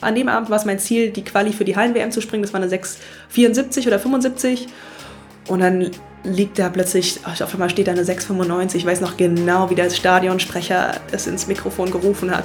An dem Abend war es mein Ziel, die Quali für die Hallen-WM zu springen. Das war eine 6,74 oder 75. Und dann liegt da plötzlich, auf einmal steht da eine 6,95. Ich weiß noch genau, wie der Stadionsprecher es ins Mikrofon gerufen hat.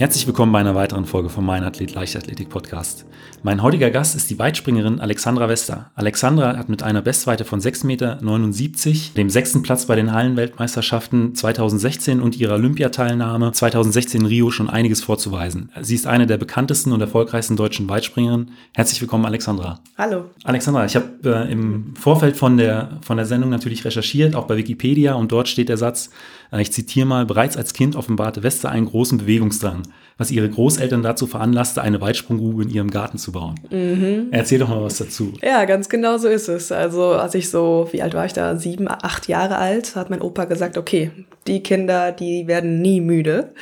Herzlich willkommen bei einer weiteren Folge vom Mein Athlet Leichtathletik Podcast. Mein heutiger Gast ist die Weitspringerin Alexandra Wester. Alexandra hat mit einer Bestweite von 6,79 Meter, dem sechsten Platz bei den Hallenweltmeisterschaften 2016 und ihrer Olympiateilnahme 2016 in Rio schon einiges vorzuweisen. Sie ist eine der bekanntesten und erfolgreichsten deutschen Weitspringerinnen. Herzlich willkommen, Alexandra. Hallo. Alexandra, ich habe äh, im Vorfeld von der, von der Sendung natürlich recherchiert, auch bei Wikipedia, und dort steht der Satz, ich zitiere mal, bereits als Kind offenbarte Wester einen großen Bewegungsdrang was ihre Großeltern dazu veranlasste, eine Weitsprunggrube in ihrem Garten zu bauen. Mhm. Erzähl doch mal was dazu. Ja, ganz genau so ist es. Also als ich so, wie alt war ich da? Sieben, acht Jahre alt, hat mein Opa gesagt, okay, die Kinder, die werden nie müde.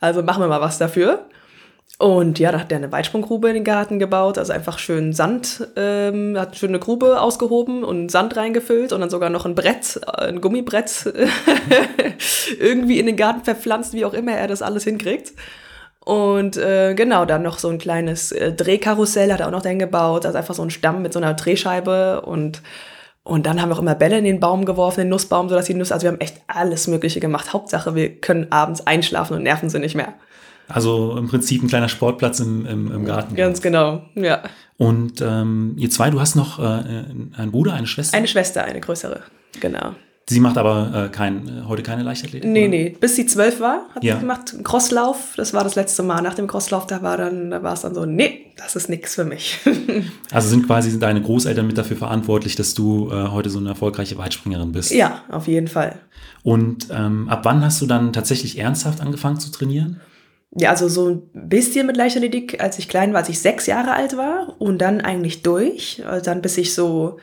Also machen wir mal was dafür. Und ja, da hat er eine Weitsprunggrube in den Garten gebaut, also einfach schön Sand, ähm, hat schön eine Grube ausgehoben und Sand reingefüllt und dann sogar noch ein Brett, ein Gummibrett irgendwie in den Garten verpflanzt, wie auch immer er das alles hinkriegt. Und äh, genau, dann noch so ein kleines äh, Drehkarussell hat er auch noch dahin gebaut. Also einfach so ein Stamm mit so einer Drehscheibe und und dann haben wir auch immer Bälle in den Baum geworfen, den Nussbaum, sodass die Nüsse, also wir haben echt alles Mögliche gemacht. Hauptsache, wir können abends einschlafen und nerven sie nicht mehr. Also im Prinzip ein kleiner Sportplatz im, im, im Garten. Ganz genau, ja. Und ähm, ihr zwei, du hast noch äh, einen Bruder, eine Schwester? Eine Schwester, eine größere, genau. Sie macht aber äh, kein, heute keine Leichtathletik? Nee, oder? nee. Bis sie zwölf war, hat ja. sie gemacht. Crosslauf, das war das letzte Mal. Nach dem Crosslauf, da war dann, da war es dann so, nee, das ist nichts für mich. also sind quasi deine Großeltern mit dafür verantwortlich, dass du äh, heute so eine erfolgreiche Weitspringerin bist? Ja, auf jeden Fall. Und ähm, ab wann hast du dann tatsächlich ernsthaft angefangen zu trainieren? Ja, also so ein bisschen mit Leichtathletik, als ich klein war, als ich sechs Jahre alt war und dann eigentlich durch. Also dann bis ich so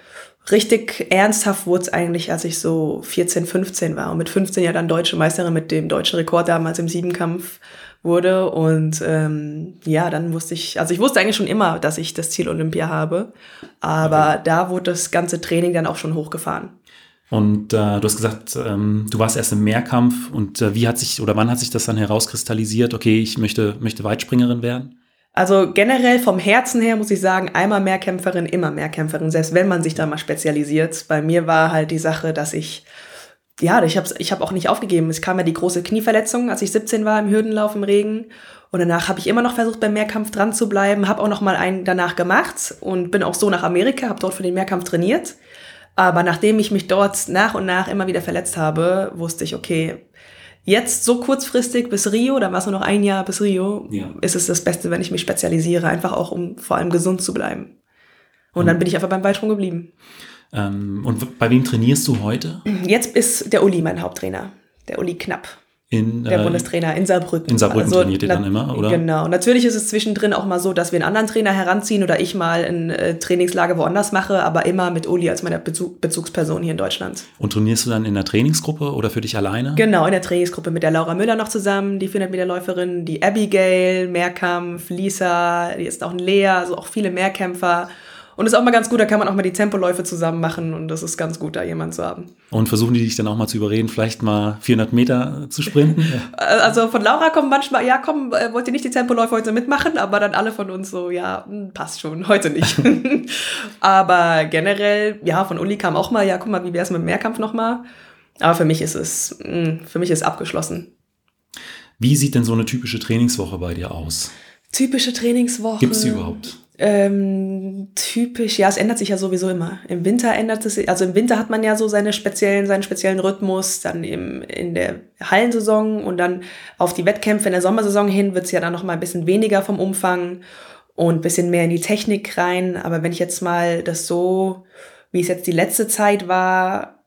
richtig ernsthaft wurde es eigentlich, als ich so 14, 15 war und mit 15 ja dann deutsche Meisterin mit dem deutschen Rekord damals im Siebenkampf wurde und ähm, ja, dann wusste ich, also ich wusste eigentlich schon immer, dass ich das Ziel Olympia habe, aber okay. da wurde das ganze Training dann auch schon hochgefahren. Und äh, du hast gesagt, ähm, du warst erst im Mehrkampf und äh, wie hat sich oder wann hat sich das dann herauskristallisiert? Okay, ich möchte, möchte Weitspringerin werden? Also generell vom Herzen her muss ich sagen, einmal Mehrkämpferin, immer Mehrkämpferin, selbst wenn man sich da mal spezialisiert. Bei mir war halt die Sache, dass ich, ja, ich habe ich hab auch nicht aufgegeben. Es kam ja die große Knieverletzung, als ich 17 war im Hürdenlauf im Regen. Und danach habe ich immer noch versucht, beim Mehrkampf dran zu bleiben, habe auch noch mal einen danach gemacht und bin auch so nach Amerika, habe dort für den Mehrkampf trainiert. Aber nachdem ich mich dort nach und nach immer wieder verletzt habe, wusste ich, okay, Jetzt so kurzfristig bis Rio, da war es nur noch ein Jahr bis Rio, ja. ist es das Beste, wenn ich mich spezialisiere, einfach auch um vor allem gesund zu bleiben. Und mhm. dann bin ich einfach beim Weitsprung geblieben. Ähm, und bei wem trainierst du heute? Jetzt ist der Uli mein Haupttrainer, der Uli Knapp. In, der äh, Bundestrainer in Saarbrücken. In Saarbrücken also, trainiert ihr dann immer, oder? Genau. Natürlich ist es zwischendrin auch mal so, dass wir einen anderen Trainer heranziehen oder ich mal ein äh, Trainingslager woanders mache, aber immer mit Uli als meiner Bezug, Bezugsperson hier in Deutschland. Und trainierst du dann in der Trainingsgruppe oder für dich alleine? Genau, in der Trainingsgruppe mit der Laura Müller noch zusammen, die 400 Meter Läuferin, die Abigail, Mehrkampf, Lisa, die ist auch ein Lea, also auch viele Mehrkämpfer. Und ist auch mal ganz gut, da kann man auch mal die Tempoläufe zusammen machen und das ist ganz gut, da jemanden zu haben. Und versuchen die dich dann auch mal zu überreden, vielleicht mal 400 Meter zu sprinten? also von Laura kommen manchmal, ja komm, äh, wollt ihr nicht die Tempoläufe heute mitmachen? Aber dann alle von uns so, ja, hm, passt schon, heute nicht. Aber generell, ja, von Uli kam auch mal, ja, guck mal, wie wäre es mit dem Mehrkampf nochmal? Aber für mich ist es, hm, für mich ist abgeschlossen. Wie sieht denn so eine typische Trainingswoche bei dir aus? Typische Trainingswoche. Gibt es überhaupt? Ähm, typisch, ja, es ändert sich ja sowieso immer. Im Winter ändert es sich, also im Winter hat man ja so seine speziellen, seinen speziellen Rhythmus, dann eben in der Hallensaison und dann auf die Wettkämpfe in der Sommersaison hin wird es ja dann noch mal ein bisschen weniger vom Umfang und ein bisschen mehr in die Technik rein. Aber wenn ich jetzt mal das so, wie es jetzt die letzte Zeit war,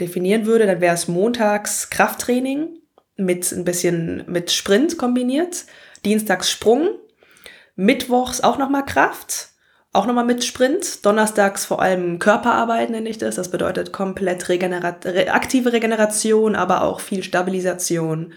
definieren würde, dann wäre es montags Krafttraining mit ein bisschen mit Sprint kombiniert, dienstags Sprung Mittwochs auch nochmal Kraft, auch nochmal mit Sprint. Donnerstags vor allem Körperarbeit nenne ich das. Das bedeutet komplett regenerat re aktive Regeneration, aber auch viel Stabilisation.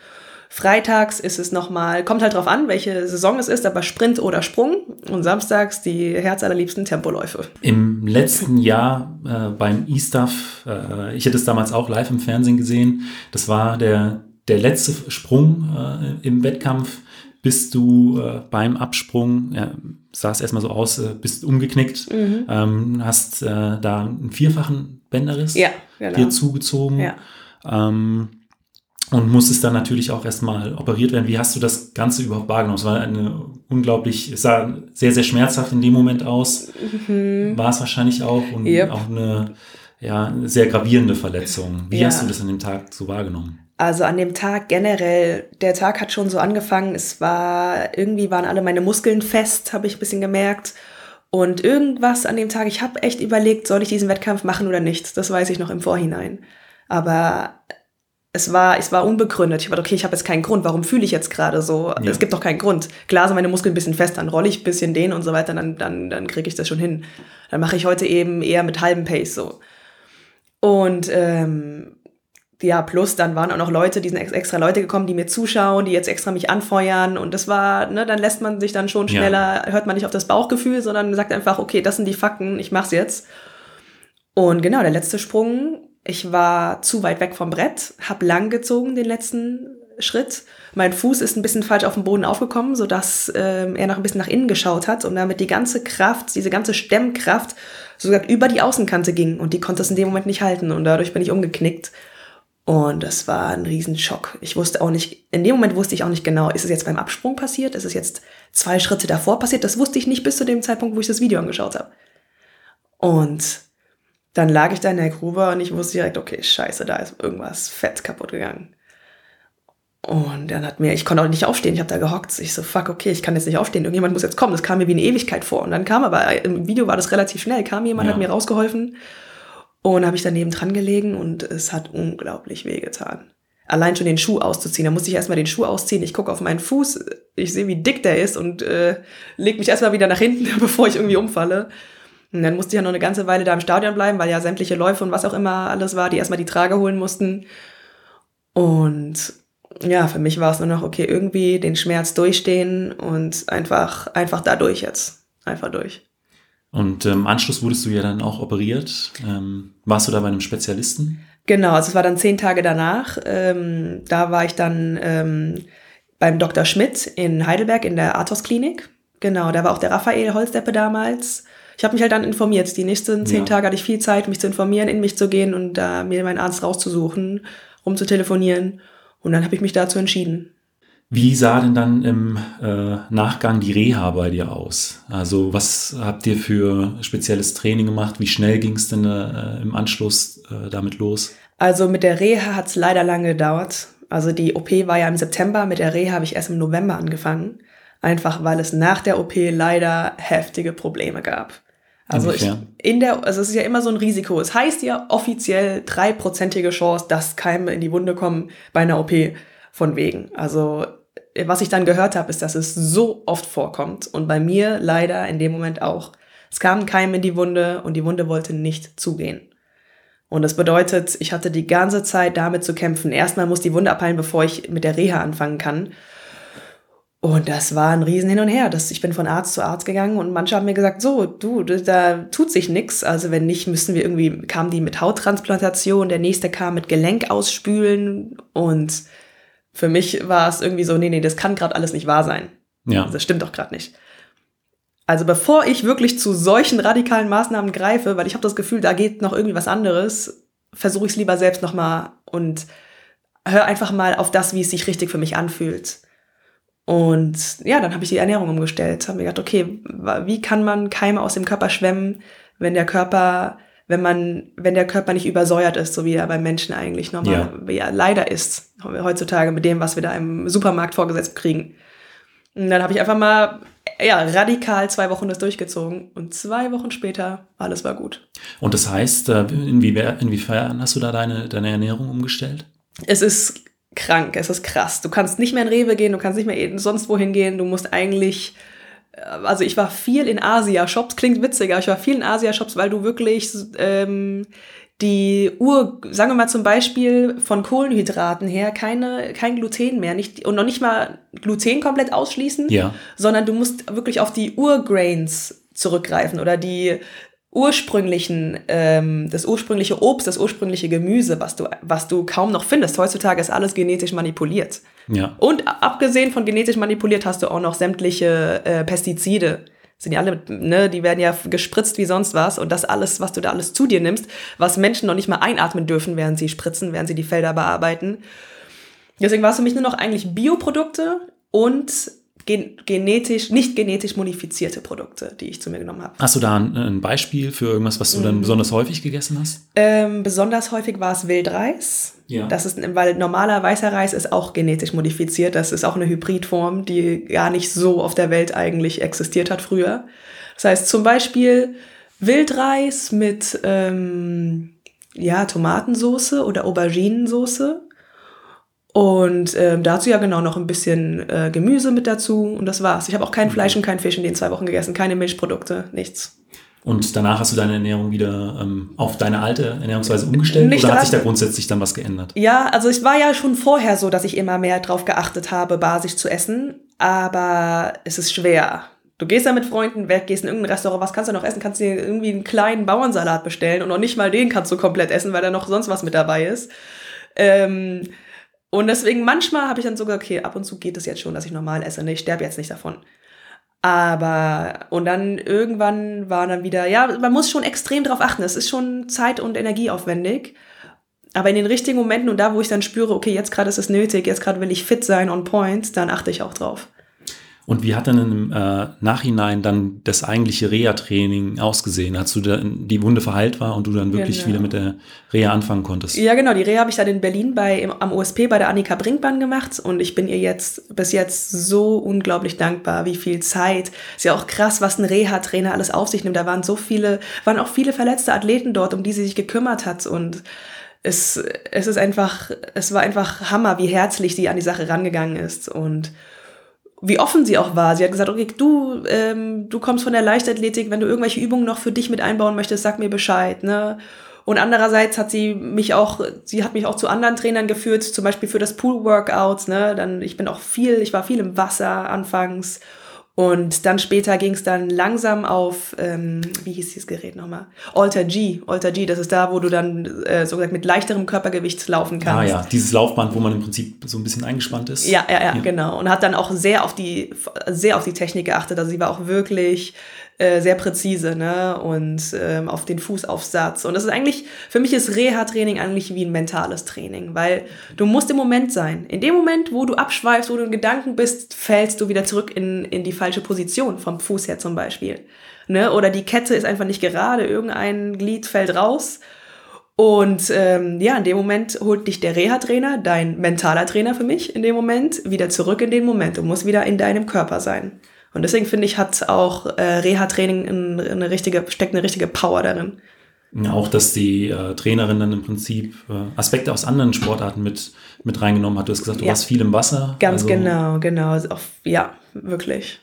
Freitags ist es nochmal, kommt halt drauf an, welche Saison es ist, aber Sprint oder Sprung. Und samstags die herzallerliebsten Tempoläufe. Im letzten Jahr äh, beim E-Stuff, äh, ich hätte es damals auch live im Fernsehen gesehen, das war der, der letzte Sprung äh, im Wettkampf bist du äh, beim Absprung, ja, sah es erstmal so aus, äh, bist umgeknickt, mhm. ähm, hast äh, da einen vierfachen Bänderriss ja, genau. dir zugezogen. Ja. Ähm, und musstest dann natürlich auch erstmal operiert werden. Wie hast du das Ganze überhaupt wahrgenommen? Es war eine unglaublich, es sah sehr, sehr schmerzhaft in dem Moment aus. Mhm. War es wahrscheinlich auch und Yep. auch eine, ja, sehr gravierende Verletzung. Wie Ja. hast du das an dem Tag so wahrgenommen? Also an dem Tag generell, der Tag hat schon so angefangen. Es war, irgendwie waren alle meine Muskeln fest, habe ich ein bisschen gemerkt. Und irgendwas an dem Tag, ich habe echt überlegt, soll ich diesen Wettkampf machen oder nicht. Das weiß ich noch im Vorhinein. Aber es war, es war unbegründet. Ich war, okay, ich habe jetzt keinen Grund. Warum fühle ich jetzt gerade so? Ja. Es gibt doch keinen Grund. Klar sind meine Muskeln ein bisschen fest, dann rolle ich ein bisschen den und so weiter, dann, dann, dann kriege ich das schon hin. Dann mache ich heute eben eher mit halbem Pace so. Und ähm, ja, plus dann waren auch noch Leute, die sind ex- extra Leute gekommen, die mir zuschauen, die jetzt extra mich anfeuern und das war, ne, dann lässt man sich dann schon Ja. schneller, hört man nicht auf das Bauchgefühl, sondern sagt einfach, okay, das sind die Fakten, ich mach's jetzt. Und genau, der letzte Sprung, ich war zu weit weg vom Brett, hab lang gezogen den letzten Schritt. Mein Fuß ist ein bisschen falsch auf dem Boden aufgekommen, sodass ähm, er noch ein bisschen nach innen geschaut hat und damit die ganze Kraft, diese ganze Stemmkraft sogar über die Außenkante ging und die konnte es in dem Moment nicht halten und dadurch bin ich umgeknickt. Und das war ein Riesenschock. Ich wusste auch nicht, in dem Moment wusste ich auch nicht genau, ist es jetzt beim Absprung passiert? Ist es jetzt zwei Schritte davor passiert? Das wusste ich nicht bis zu dem Zeitpunkt, wo ich das Video angeschaut habe. Und dann lag ich da in der Grube und ich wusste direkt, okay, scheiße, da ist irgendwas fett kaputt gegangen. Und dann hat mir, ich konnte auch nicht aufstehen, ich habe da gehockt. Ich so, fuck, okay, ich kann jetzt nicht aufstehen, irgendjemand muss jetzt kommen. Das kam mir wie eine Ewigkeit vor. Und dann kam aber, im Video war das relativ schnell, kam jemand, Ja. hat mir rausgeholfen. Und habe ich daneben dran gelegen und es hat unglaublich wehgetan. Allein schon den Schuh auszuziehen. Da musste ich erstmal den Schuh ausziehen. Ich gucke auf meinen Fuß, ich sehe, wie dick der ist und äh, leg mich erstmal wieder nach hinten, bevor ich irgendwie umfalle. Und dann musste ich ja noch eine ganze Weile da im Stadion bleiben, weil ja sämtliche Läufe und was auch immer alles war, die erstmal die Trage holen mussten. Und ja, für mich war es nur noch, okay, irgendwie den Schmerz durchstehen und einfach, einfach da durch jetzt. Einfach durch. Und ähm, im Anschluss wurdest du ja dann auch operiert. Ähm, warst du da bei einem Spezialisten? Genau, also es war dann zehn Tage danach. Ähm, da war ich dann ähm, beim Dr. Schmidt in Heidelberg in der Athos-Klinik. Genau, da war auch der Raphael Holzdeppe damals. Ich habe mich halt dann informiert. Die nächsten zehn Ja. Tage hatte ich viel Zeit, mich zu informieren, in mich zu gehen und da mir meinen Arzt rauszusuchen, rumzutelefonieren. Und dann habe ich mich dazu entschieden. Wie sah denn dann im äh, Nachgang die Reha bei dir aus? Also was habt ihr für spezielles Training gemacht? Wie schnell ging es denn äh, im Anschluss äh, damit los? Also mit der Reha hat es leider lange gedauert. Also die OP war ja im September, mit der Reha habe ich erst im November angefangen. Einfach weil es nach der OP leider heftige Probleme gab. Also ich, in der, also es ist ja immer so ein Risiko. Es heißt ja offiziell dreiprozentige Chance, dass Keime in die Wunde kommen bei einer OP von wegen. Also was ich dann gehört habe, ist, dass es so oft vorkommt und bei mir leider in dem Moment auch. Es kam ein Keim in die Wunde und die Wunde wollte nicht zugehen. Und das bedeutet, ich hatte die ganze Zeit damit zu kämpfen. Erstmal muss die Wunde abheilen, bevor ich mit der Reha anfangen kann. Und das war ein Riesen hin und her. Das, ich bin von Arzt zu Arzt gegangen und manche haben mir gesagt, so, du, da tut sich nix. Also wenn nicht, müssen wir irgendwie, kamen die mit Hauttransplantation, der nächste kam mit Gelenk ausspülen. Und für mich war es irgendwie so, nee, nee, das kann gerade alles nicht wahr sein. Ja, Das stimmt doch gerade nicht. Also bevor ich wirklich zu solchen radikalen Maßnahmen greife, weil ich habe das Gefühl, da geht noch irgendwie was anderes, versuche ich es lieber selbst nochmal und hör einfach mal auf das, wie es sich richtig für mich anfühlt. Und ja, dann habe ich die Ernährung umgestellt, habe mir gedacht, okay, wie kann man Keime aus dem Körper schwemmen, wenn der Körper, wenn man, wenn der Körper nicht übersäuert ist, so wie er beim Menschen eigentlich normal, Ja. er leider ist heutzutage mit dem, was wir da im Supermarkt vorgesetzt kriegen. Und dann habe ich einfach mal ja, radikal zwei Wochen das durchgezogen und zwei Wochen später, alles war gut. und das heißt, äh, inwiefern, inwiefern hast du da deine, deine Ernährung umgestellt? Es ist krank, es ist krass. Du kannst nicht mehr in Rewe gehen, du kannst nicht mehr eben sonst wohin gehen. Du musst eigentlich also ich war viel in Asia-Shops, klingt witzig, aber ich war viel in Asia-Shops, weil du wirklich ähm, die Ur, sagen wir mal zum Beispiel von Kohlenhydraten her, keine, kein Gluten mehr, nicht, und noch nicht mal Gluten komplett ausschließen, Ja. sondern du musst wirklich auf die Urgrains zurückgreifen oder die ursprünglichen, ähm, das ursprüngliche Obst, das ursprüngliche Gemüse, was du, was du kaum noch findest. Heutzutage ist alles genetisch manipuliert. Ja. Und abgesehen von genetisch manipuliert hast du auch noch sämtliche äh, Pestizide. Sind ja alle, ne, die werden ja gespritzt wie sonst was. Und das alles, was du da alles zu dir nimmst, was Menschen noch nicht mal einatmen dürfen, während sie spritzen, während sie die Felder bearbeiten. Deswegen war es für mich nur noch eigentlich Bioprodukte und gen genetisch, nicht genetisch modifizierte Produkte, die ich zu mir genommen habe. Hast du da ein, ein Beispiel für irgendwas, was du Mhm. dann besonders häufig gegessen hast? Ähm, besonders häufig war es Wildreis. Ja. Das ist, weil normaler weißer Reis ist auch genetisch modifiziert. Das ist auch eine Hybridform, die gar nicht so auf der Welt eigentlich existiert hat früher. Das heißt zum Beispiel Wildreis mit ähm, ja, Tomatensoße oder Auberginensoße. Und ähm, dazu ja genau noch ein bisschen äh, Gemüse mit dazu und das war's. Ich habe auch kein Fleisch und kein Fisch in den zwei Wochen gegessen, keine Milchprodukte, nichts. Und danach hast du deine Ernährung wieder ähm, auf deine alte Ernährungsweise umgestellt? Nicht oder hat sich da grundsätzlich dann was geändert? Ja, also es war ja schon vorher so, dass ich immer mehr drauf geachtet habe, basisch zu essen. Aber es ist schwer. Du gehst da mit Freunden weg, gehst in irgendein Restaurant, was kannst du noch essen? Kannst dir irgendwie einen kleinen Bauernsalat bestellen und noch nicht mal den kannst du komplett essen, weil da noch sonst was mit dabei ist. Ähm, und deswegen manchmal habe ich dann so gesagt, okay, ab und zu geht es jetzt schon, dass ich normal esse. Ne? Ich sterbe jetzt nicht davon. Aber, und dann irgendwann war dann wieder, ja, man muss schon extrem drauf achten. Es ist schon zeit- und energieaufwendig. Aber in den richtigen Momenten und da, wo ich dann spüre, okay, jetzt gerade ist es nötig, jetzt gerade will ich fit sein, on point, dann achte ich auch drauf. Und wie hat dann im äh, Nachhinein dann das eigentliche Reha-Training ausgesehen, als du da, die Wunde verheilt war und du dann wirklich Genau. wieder mit der Reha anfangen konntest? Ja, genau, die Reha habe ich dann in Berlin bei, im, am OSP bei der Annika Brinkmann gemacht und ich bin ihr jetzt bis jetzt so unglaublich dankbar, wie viel Zeit. Ist ja auch krass, was ein Reha-Trainer alles auf sich nimmt. Da waren so viele, waren auch viele verletzte Athleten dort, um die sie sich gekümmert hat und es, es ist einfach, es war einfach Hammer, wie herzlich sie an die Sache rangegangen ist und wie offen sie auch war. Sie hat gesagt, okay, du, ähm, du kommst von der Leichtathletik, wenn du irgendwelche Übungen noch für dich mit einbauen möchtest, sag mir Bescheid, ne? Und andererseits hat sie mich auch, sie hat mich auch zu anderen Trainern geführt, zum Beispiel für das Pool-Workout, ne? Dann, ich bin auch viel, ich war viel im Wasser anfangs. Und dann später ging es dann langsam auf, ähm, wie hieß dieses Gerät nochmal? Alter G. Alter G, das ist da, wo du dann äh, so gesagt mit leichterem Körpergewicht laufen kannst. Ah ja, dieses Laufband, wo man im Prinzip so ein bisschen eingespannt ist. Ja, ja, ja, genau. Und hat dann auch sehr auf die, sehr auf die Technik geachtet. Also sie war auch wirklich äh, sehr präzise, ne? Und ähm, auf den Fußaufsatz. Und das ist eigentlich, für mich ist Reha-Training eigentlich wie ein mentales Training, weil du musst im Moment sein. In dem Moment, wo du abschweifst, wo du in Gedanken bist, fällst du wieder zurück in, in die falsche Position, vom Fuß her zum Beispiel. Ne? Oder die Kette ist einfach nicht gerade, irgendein Glied fällt raus. Und ähm, ja, in dem Moment holt dich der Reha-Trainer, dein mentaler Trainer für mich, in dem Moment wieder zurück in den Moment. Du musst wieder in deinem Körper sein. Und deswegen finde ich, hat auch äh, Reha-Training ein- eine richtige, steckt eine richtige Power darin. Ja, Auch, dass die äh, Trainerin dann im Prinzip äh, Aspekte aus anderen Sportarten mit, mit reingenommen hat. Du hast gesagt, du Ja. warst viel im Wasser. Ganz Also, genau, genau. Also Auf, ja, wirklich.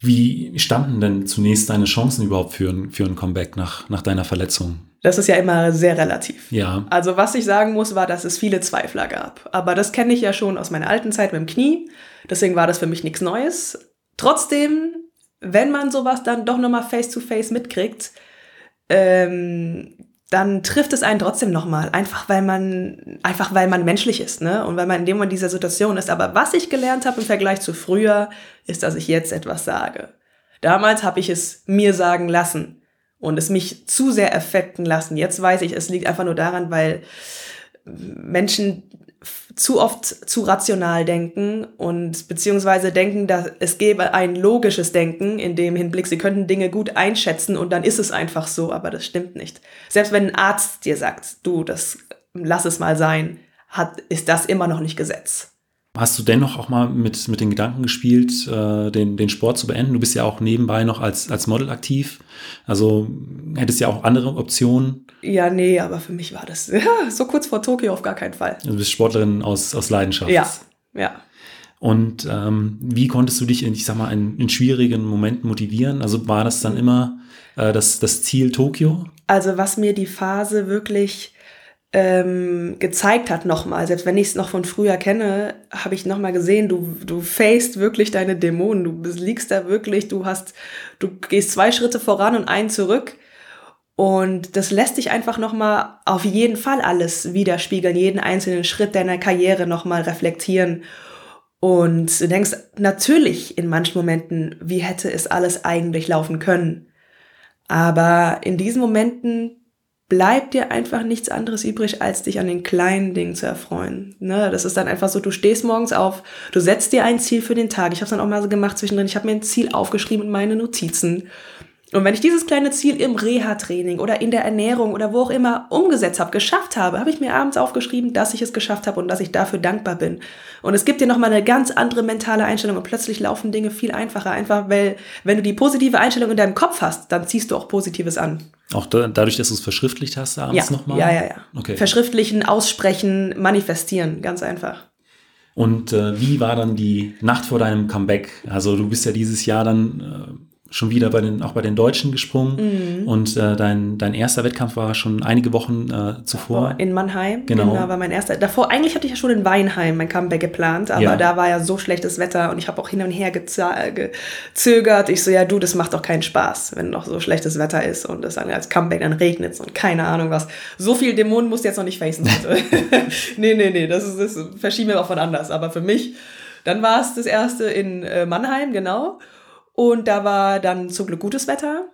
Wie standen denn zunächst deine Chancen überhaupt für ein, für ein Comeback nach, nach deiner Verletzung? Das ist ja immer sehr relativ. Ja, Also was ich sagen muss, war, dass es viele Zweifler gab. Aber das kenne ich ja schon aus meiner alten Zeit mit dem Knie. Deswegen war das für mich nichts Neues. Trotzdem, wenn man sowas dann doch nochmal face-to-face mitkriegt, ähm, dann trifft es einen trotzdem nochmal. Einfach weil man, einfach weil man menschlich ist, ne? Und weil man in dem Moment dieser Situation ist. Aber was ich gelernt habe im Vergleich zu früher, ist, dass ich jetzt etwas sage. Damals habe ich es mir sagen lassen und es mich zu sehr affekten lassen. Jetzt weiß ich, es liegt einfach nur daran, weil Menschen zu oft zu rational denken und beziehungsweise denken, dass es gäbe ein logisches Denken in dem Hinblick, sie könnten Dinge gut einschätzen und dann ist es einfach so, aber das stimmt nicht. Selbst wenn ein Arzt dir sagt, du, das lass es mal sein, hat, ist das immer noch nicht Gesetz. Hast du dennoch auch mal mit, mit den Gedanken gespielt, äh, den, den Sport zu beenden? Du bist ja auch nebenbei noch als, als Model aktiv. Also hättest ja auch andere Optionen. Ja, nee, aber für mich war das ja, so kurz vor Tokio auf gar keinen Fall. Also Du bist Sportlerin aus, aus Leidenschaft. Ja, ja. Und ähm, wie konntest du dich in, ich sag mal, in, in schwierigen Momenten motivieren? Also war das dann immer äh, das, das Ziel Tokio? Also was mir die Phase wirklich ähm, gezeigt hat nochmal, selbst wenn ich es noch von früher kenne, habe ich nochmal gesehen, du, du facest wirklich deine Dämonen, du liegst da wirklich, du hast, du gehst zwei Schritte voran und einen zurück. Und das lässt dich einfach nochmal auf jeden Fall alles widerspiegeln, jeden einzelnen Schritt deiner Karriere nochmal reflektieren. Und du denkst natürlich in manchen Momenten, wie hätte es alles eigentlich laufen können. Aber in diesen Momenten bleibt dir einfach nichts anderes übrig, als dich an den kleinen Dingen zu erfreuen. Ne? Das ist dann einfach so, du stehst morgens auf, du setzt dir ein Ziel für den Tag. Ich habe es dann auch mal so gemacht zwischendrin. Ich habe mir ein Ziel aufgeschrieben in meine Notizen. Und wenn ich dieses kleine Ziel im Reha-Training oder in der Ernährung oder wo auch immer umgesetzt habe, geschafft habe, habe ich mir abends aufgeschrieben, dass ich es geschafft habe und dass ich dafür dankbar bin. Und es gibt dir nochmal eine ganz andere mentale Einstellung und plötzlich laufen Dinge viel einfacher. Einfach, weil wenn du die positive Einstellung in deinem Kopf hast, dann ziehst du auch Positives an. Auch da, dadurch, dass du es verschriftlicht hast abends ja. nochmal? Ja, ja, ja. Okay. Verschriftlichen, aussprechen, manifestieren, ganz einfach. Und äh, wie war dann die Nacht vor deinem Comeback? Also du bist ja dieses Jahr dann äh, schon wieder bei den, auch bei den Deutschen gesprungen. Mhm. Und äh, dein, dein erster Wettkampf war schon einige Wochen äh, zuvor. In Mannheim. Genau. genau. war mein erster. Davor, eigentlich hatte ich ja schon in Weinheim mein Comeback geplant, aber ja. da war ja so schlechtes Wetter und ich habe auch hin und her gezögert. Ich so, ja du, das macht doch keinen Spaß, wenn noch so schlechtes Wetter ist und es dann als Comeback dann regnet und keine Ahnung was. So viel Dämonen musst du jetzt noch nicht facen. nee, nee, nee, das, ist, das verschieben wir auch von anders. Aber für mich, dann war es das erste in äh, Mannheim, genau. Und da war dann zum Glück gutes Wetter.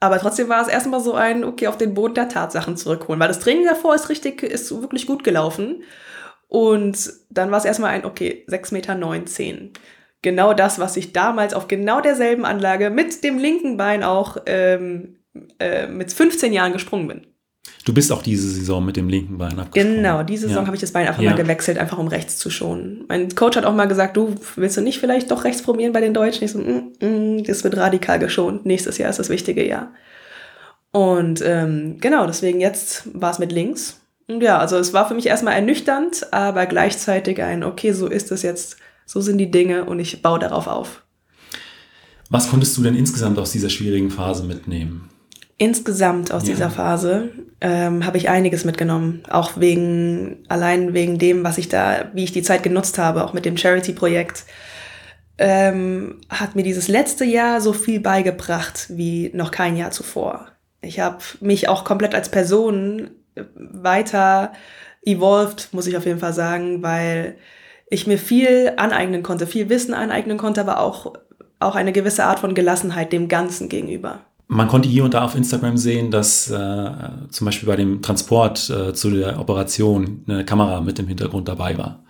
Aber trotzdem war es erstmal so ein, okay, auf den Boden der Tatsachen zurückholen. Weil das Training davor ist richtig, ist wirklich gut gelaufen. Und dann war es erstmal ein, okay, 6,19 Meter. Genau das, was ich damals auf genau derselben Anlage mit dem linken Bein auch ähm, äh, mit 15 Jahren gesprungen bin. Du bist auch diese Saison mit dem linken Bein abgesprungen. Genau, diese Saison ja. habe ich das Bein einfach ja. mal gewechselt, einfach um rechts zu schonen. Mein Coach hat auch mal gesagt, du willst du nicht vielleicht doch rechts probieren bei den Deutschen? Ich so, mm, mm, das wird radikal geschont. Nächstes Jahr ist das wichtige Jahr. Und ähm, genau, deswegen jetzt war es mit links. Und ja, also es war für mich erstmal ernüchternd, aber gleichzeitig ein, okay, so ist es jetzt, so sind die Dinge und ich baue darauf auf. Was konntest du denn insgesamt aus dieser schwierigen Phase mitnehmen? Insgesamt aus ja. dieser Phase ähm, habe ich einiges mitgenommen. Auch wegen, allein wegen dem, was ich da, wie ich die Zeit genutzt habe, auch mit dem Charity-Projekt, ähm, hat mir dieses letzte Jahr so viel beigebracht wie noch kein Jahr zuvor. Ich habe mich auch komplett als Person weiter evolved, muss ich auf jeden Fall sagen, weil ich mir viel aneignen konnte, viel Wissen aneignen konnte, aber auch, auch eine gewisse Art von Gelassenheit dem Ganzen gegenüber. Man konnte hier und da auf Instagram sehen, dass äh, zum Beispiel bei dem Transport äh, zu der Operation eine Kamera mit im Hintergrund dabei war.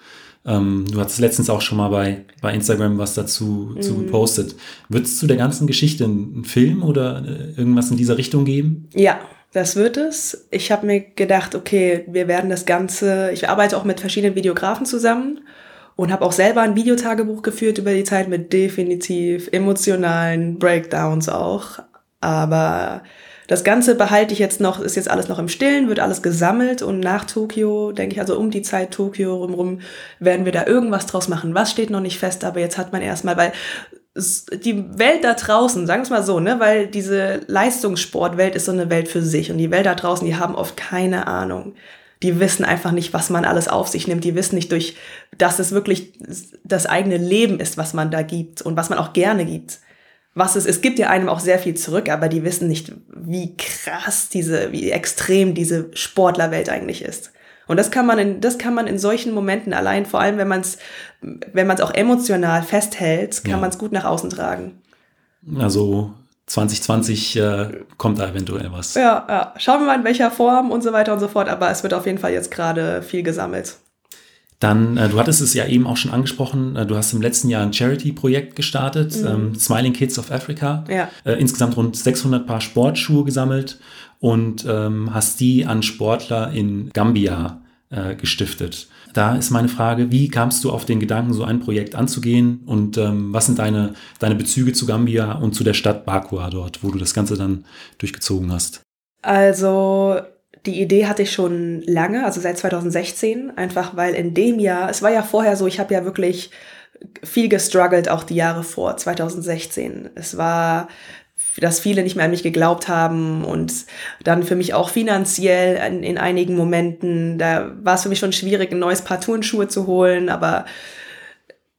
Ähm, du hattest letztens auch schon mal bei, bei Instagram was dazu mhm. zu gepostet. Wird es zu der ganzen Geschichte einen Film oder äh, irgendwas in dieser Richtung geben? Ja, das wird es. Ich habe mir gedacht, okay, wir werden das Ganze, ich arbeite auch mit verschiedenen Videografen zusammen und habe auch selber ein Videotagebuch geführt über die Zeit mit definitiv emotionalen Breakdowns auch. Aber das Ganze behalte ich jetzt noch, ist jetzt alles noch im Stillen, wird alles gesammelt und nach Tokio, denke ich, also um die Zeit Tokio rumrum, werden wir da irgendwas draus machen. Was steht noch nicht fest, aber jetzt hat man erstmal, weil die Welt da draußen, sagen wir es mal so, ne, weil diese Leistungssportwelt ist so eine Welt für sich und die Welt da draußen, die haben oft keine Ahnung. Die wissen einfach nicht, was man alles auf sich nimmt. Die wissen nicht durch, dass es wirklich das eigene Leben ist, was man da gibt und was man auch gerne gibt was es, es gibt ja einem auch sehr viel zurück, aber die wissen nicht, wie krass diese, wie extrem diese Sportlerwelt eigentlich ist. Und das kann man in, das kann man in solchen Momenten allein, vor allem wenn man es, wenn man es auch emotional festhält, kann ja. man es gut nach außen tragen. Also 2020 äh, kommt da eventuell was. Ja, ja, schauen wir mal in welcher Form und so weiter und so fort, aber es wird auf jeden Fall jetzt gerade viel gesammelt. Dann, äh, du hattest es ja eben auch schon angesprochen, äh, du hast im letzten Jahr ein Charity-Projekt gestartet, mhm. ähm, Smiling Kids of Africa. Ja. Äh, insgesamt rund 600 Paar Sportschuhe gesammelt und ähm, hast die an Sportler in Gambia äh, gestiftet. Da ist meine Frage, wie kamst du auf den Gedanken, so ein Projekt anzugehen und ähm, was sind deine, deine Bezüge zu Gambia und zu der Stadt Bakua dort, wo du das Ganze dann durchgezogen hast? Also die Idee hatte ich schon lange, also seit 2016, einfach weil in dem Jahr, es war ja vorher so, ich habe ja wirklich viel gestruggelt, auch die Jahre vor 2016. Es war, dass viele nicht mehr an mich geglaubt haben und dann für mich auch finanziell in, in einigen Momenten, da war es für mich schon schwierig, ein neues Paar Turnschuhe zu holen, aber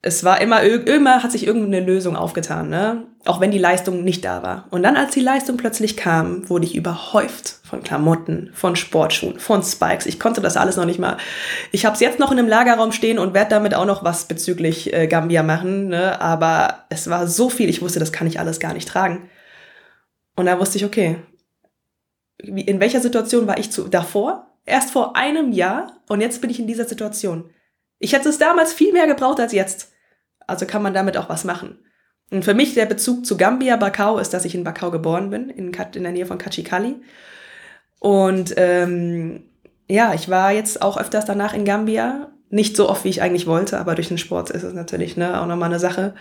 es war immer, immer hat sich irgendeine Lösung aufgetan, ne? Auch wenn die Leistung nicht da war. Und dann, als die Leistung plötzlich kam, wurde ich überhäuft von Klamotten, von Sportschuhen, von Spikes. Ich konnte das alles noch nicht mal. Ich habe es jetzt noch in einem Lagerraum stehen und werde damit auch noch was bezüglich äh, Gambia machen, ne? Aber es war so viel, ich wusste, das kann ich alles gar nicht tragen. Und da wusste ich, okay, in welcher Situation war ich zu, davor? Erst vor einem Jahr und jetzt bin ich in dieser Situation. Ich hätte es damals viel mehr gebraucht als jetzt. Also kann man damit auch was machen. Und für mich der Bezug zu Gambia, Bakau, ist, dass ich in Bakau geboren bin, in, in der Nähe von Kachikali. Und ähm, ja, ich war jetzt auch öfters danach in Gambia. Nicht so oft, wie ich eigentlich wollte, aber durch den Sport ist es natürlich ne, auch nochmal eine Sache.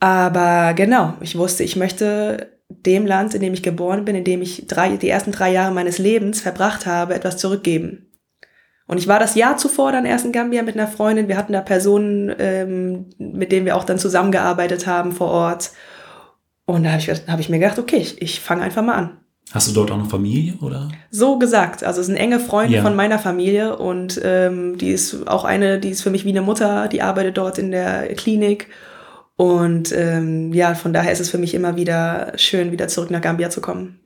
Aber genau, ich wusste, ich möchte dem Land, in dem ich geboren bin, in dem ich drei, die ersten drei Jahre meines Lebens verbracht habe, etwas zurückgeben. Und ich war das Jahr zuvor dann erst in Gambia mit einer Freundin. Wir hatten da Personen, ähm, mit denen wir auch dann zusammengearbeitet haben vor Ort. Und da habe ich, hab ich mir gedacht, okay, ich, ich fange einfach mal an. Hast du dort auch noch Familie oder? So gesagt. Also es eine enge Freundin ja. von meiner Familie und ähm, die ist auch eine, die ist für mich wie eine Mutter, die arbeitet dort in der Klinik. Und ähm, ja, von daher ist es für mich immer wieder schön, wieder zurück nach Gambia zu kommen.